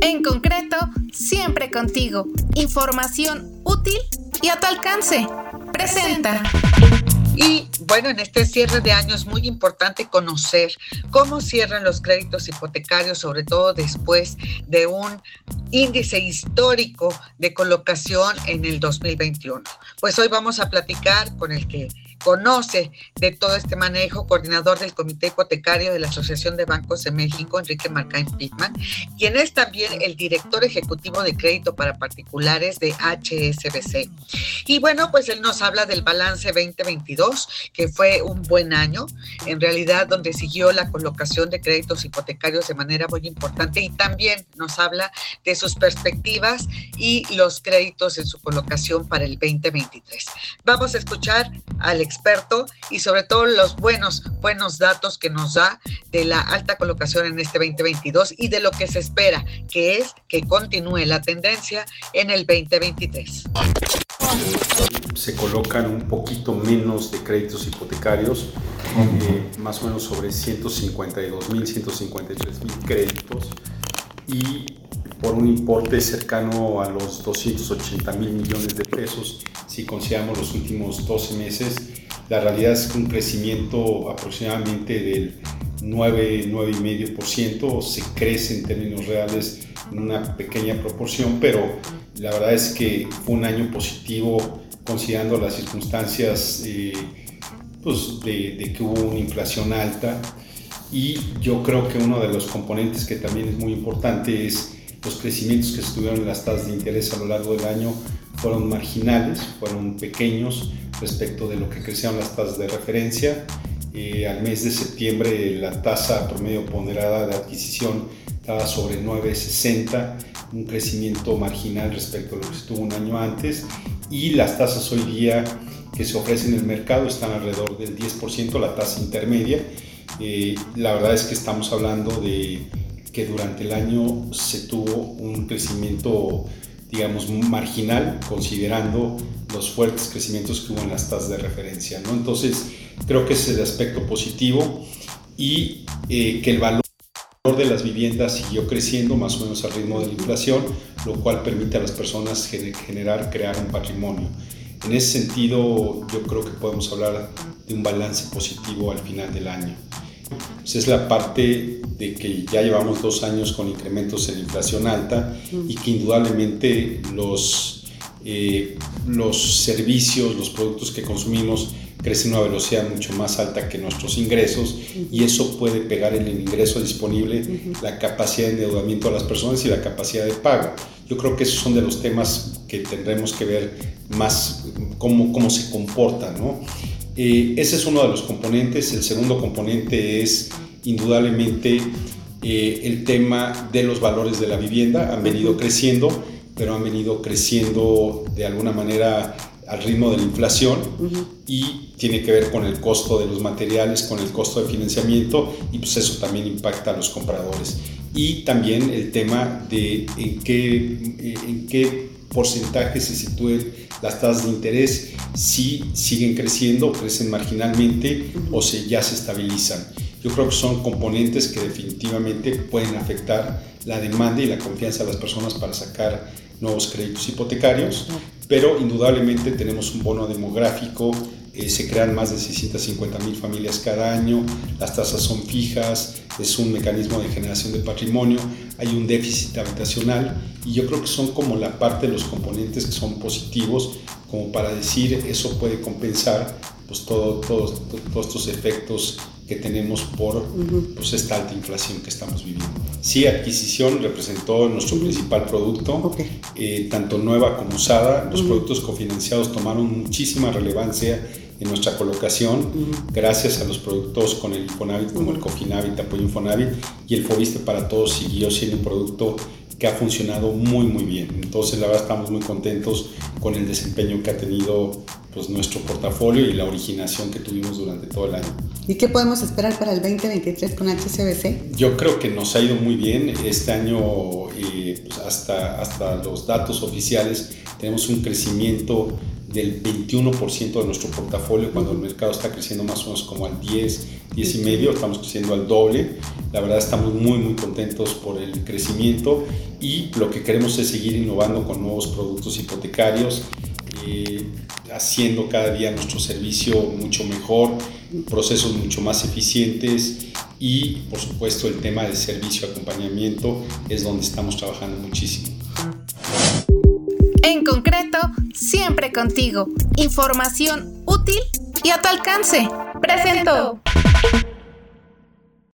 En concreto, siempre contigo. Información útil y a tu alcance. Presenta. Y bueno, en este cierre de año es muy importante conocer cómo cierran los créditos hipotecarios, sobre todo después de un índice histórico de colocación en el 2021. Pues hoy vamos a platicar con el que conoce de todo este manejo, coordinador del Comité Hipotecario de la Asociación de Bancos de México, Enrique Marcain Pitman, quien es también el director ejecutivo de crédito para particulares de HSBC. Y bueno, pues él nos habla del balance 2022, que fue un buen año, en realidad donde siguió la colocación de créditos hipotecarios de manera muy importante y también nos habla de sus perspectivas y los créditos en su colocación para el 2023. Vamos a escuchar al experto y sobre todo los buenos, buenos datos que nos da de la alta colocación en este 2022 y de lo que se espera, que es que continúe la tendencia en el 2023. Se colocan un poquito menos de créditos hipotecarios, eh, más o menos sobre 152 mil, 153 mil créditos y por un importe cercano a los 280 mil millones de pesos si consideramos los últimos 12 meses la realidad es un crecimiento aproximadamente del 9, 9,5%, se crece en términos reales en una pequeña proporción, pero la verdad es que fue un año positivo considerando las circunstancias eh, pues de, de, que hubo una inflación alta. Y yo creo que uno de los componentes que también es muy importante es los crecimientos que estuvieron en las tasas de interés a lo largo del año fueron marginales, fueron pequeños, respecto de lo que crecieron las tasas de referencia. Eh, al mes de septiembre la tasa promedio ponderada de adquisición estaba sobre 9,60, un crecimiento marginal respecto a lo que estuvo un año antes y las tasas hoy día que se ofrecen en el mercado están alrededor del 10%, la tasa intermedia. Eh, la verdad es que estamos hablando de que durante el año se tuvo un crecimiento digamos, marginal, considerando los fuertes crecimientos que hubo en las tasas de referencia. ¿no? Entonces, creo que ese es el aspecto positivo y eh, que el valor de las viviendas siguió creciendo más o menos al ritmo de la inflación, lo cual permite a las personas generar, crear un patrimonio. En ese sentido, yo creo que podemos hablar de un balance positivo al final del año. Pues es la parte de que ya llevamos dos años con incrementos en inflación alta y que indudablemente los, eh, los servicios, los productos que consumimos crecen a una velocidad mucho más alta que nuestros ingresos y eso puede pegar en el ingreso disponible, la capacidad de endeudamiento de las personas y la capacidad de pago. Yo creo que esos son de los temas que tendremos que ver más cómo, cómo se comportan, ¿no? Eh, ese es uno de los componentes. El segundo componente es indudablemente eh, el tema de los valores de la vivienda. Han venido creciendo, pero han venido creciendo de alguna manera al ritmo de la inflación y tiene que ver con el costo de los materiales, con el costo de financiamiento y pues eso también impacta a los compradores. Y también el tema de en qué, en qué porcentaje se sitúen las tasas de interés, si siguen creciendo, crecen marginalmente o si ya se estabilizan. Yo creo que son componentes que definitivamente pueden afectar la demanda y la confianza de las personas para sacar nuevos créditos hipotecarios, pero indudablemente tenemos un bono demográfico, eh, se crean más de 650 mil familias cada año, las tasas son fijas, es un mecanismo de generación de patrimonio, hay un déficit habitacional y yo creo que son como la parte de los componentes que son positivos como para decir eso puede compensar pues todo, todos estos efectos que tenemos por pues, esta alta inflación que estamos viviendo. Sí, adquisición representó nuestro principal producto, eh, tanto nueva como usada. Los productos cofinanciados tomaron muchísima relevancia en nuestra colocación, gracias a los productos con el Infonavit como el Cofinavit, Apoyo Infonavit y el Fobiste para Todos siguió siendo un producto que ha funcionado muy muy bien. Entonces la verdad estamos muy contentos con el desempeño que ha tenido pues, nuestro portafolio y la originación que tuvimos durante todo el año. ¿Y qué podemos esperar para el 2023 con HCBC? Yo creo que nos ha ido muy bien. Este año eh, pues, hasta, hasta los datos oficiales tenemos un crecimiento del 21% de nuestro portafolio cuando el mercado está creciendo más o menos como al 10, 10 y medio, estamos creciendo al doble. La verdad estamos muy muy contentos por el crecimiento y lo que queremos es seguir innovando con nuevos productos hipotecarios, eh, haciendo cada día nuestro servicio mucho mejor, procesos mucho más eficientes y por supuesto el tema de servicio acompañamiento es donde estamos trabajando muchísimo. Contigo. Información útil y a tu alcance. Presento.